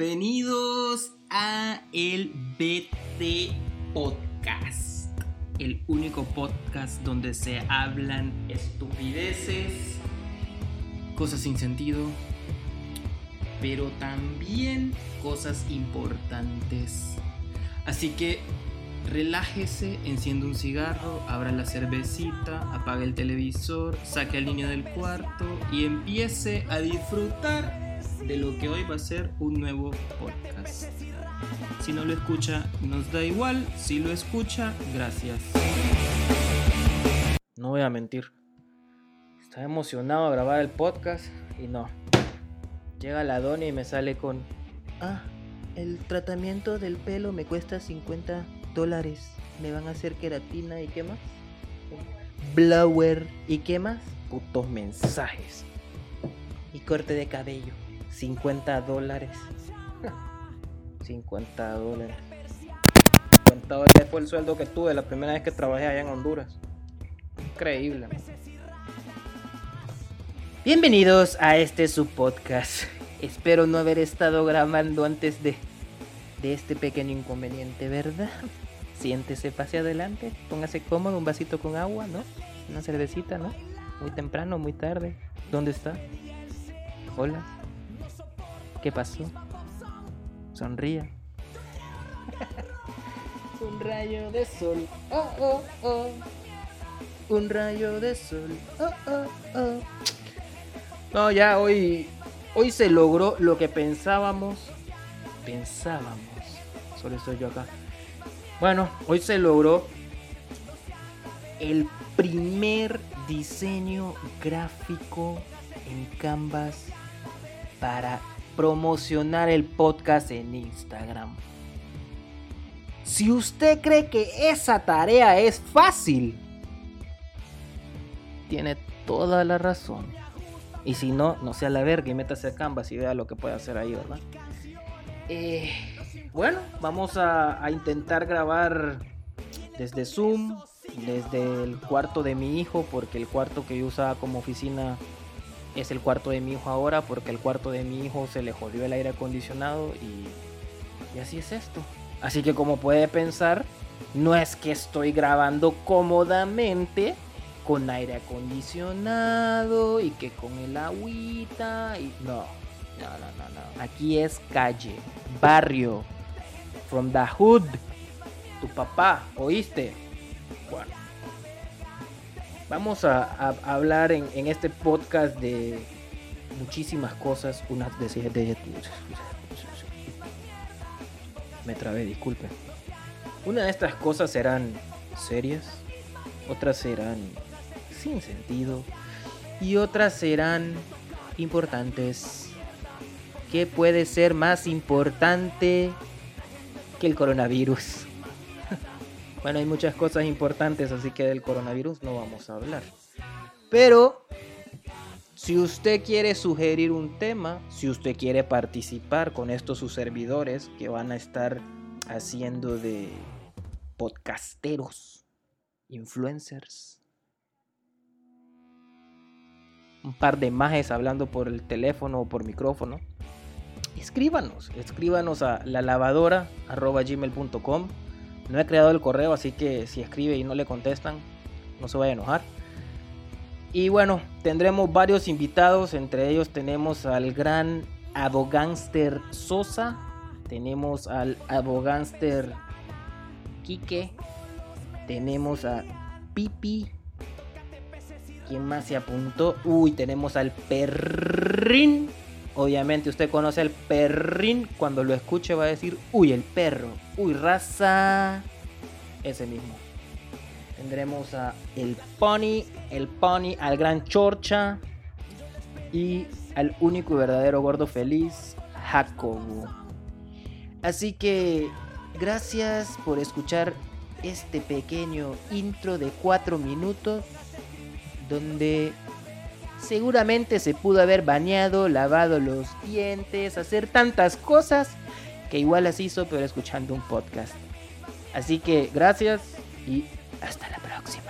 Bienvenidos a el BT Podcast, el único podcast donde se hablan estupideces, cosas sin sentido, pero también cosas importantes. Así que relájese, enciende un cigarro, abra la cervecita, apague el televisor, saque al niño del cuarto y empiece a disfrutar de lo que hoy va a ser un nuevo podcast. Si no lo escucha, nos da igual. Si lo escucha, gracias. No voy a mentir. Estaba emocionado a grabar el podcast y no. Llega la dona y me sale con... Ah, el tratamiento del pelo me cuesta 50 dólares. Me van a hacer queratina y qué más. Blower y qué más. Putos mensajes. Y corte de cabello. 50 dólares. 50 dólares. 50 dólares fue el sueldo que tuve la primera vez que trabajé allá en Honduras. Increíble. Bienvenidos a este subpodcast. Espero no haber estado grabando antes de, de este pequeño inconveniente, ¿verdad? Siéntese, pase adelante, póngase cómodo, un vasito con agua, ¿no? Una cervecita, ¿no? Muy temprano, muy tarde. ¿Dónde está? Hola. ¿Qué pasó? Sonría. Un rayo de sol. Oh, oh, oh. Un rayo de sol. No, ya hoy hoy se logró lo que pensábamos. Pensábamos. Solo estoy yo acá. Bueno, hoy se logró el primer diseño gráfico en Canvas para promocionar el podcast en Instagram. Si usted cree que esa tarea es fácil, tiene toda la razón. Y si no, no sea la verga y métase a Canvas y vea lo que puede hacer ahí, ¿verdad? Eh, bueno, vamos a, a intentar grabar desde Zoom, desde el cuarto de mi hijo, porque el cuarto que yo usaba como oficina es el cuarto de mi hijo ahora porque el cuarto de mi hijo se le jodió el aire acondicionado y, y así es esto. Así que como puede pensar, no es que estoy grabando cómodamente con aire acondicionado y que con el agüita y no, no, no, no, no. Aquí es calle, barrio, from the hood. Tu papá, ¿oíste? Bueno. Vamos a, hablar en, este podcast de muchísimas cosas. Unas de, Me trabé, disculpe. Una de estas cosas serán serias, otras serán sin sentido y otras serán importantes. ¿Qué puede ser más importante que el coronavirus? Bueno, hay muchas cosas importantes, así que del coronavirus no vamos a hablar. Pero, si usted quiere sugerir un tema, si usted quiere participar con estos sus servidores que van a estar haciendo de podcasteros, influencers, un par de majes hablando por el teléfono o por micrófono, escríbanos, escríbanos a la lavadora gmail.com no he creado el correo, así que si escribe y no le contestan, no se vaya a enojar. Y bueno, tendremos varios invitados, entre ellos tenemos al gran abogánster Sosa, tenemos al abogánster Quique, tenemos a Pipi, ¿quién más se apuntó? Uy, tenemos al Perrin. Obviamente usted conoce al perrín, cuando lo escuche va a decir, uy, el perro, uy, raza. Ese mismo. Tendremos a el pony, el pony, al gran chorcha y al único y verdadero gordo feliz, Jacobo. Así que gracias por escuchar este pequeño intro de 4 minutos donde seguramente se pudo haber bañado, lavado los dientes, hacer tantas cosas que igual las hizo pero escuchando un podcast. Así que gracias y hasta la próxima.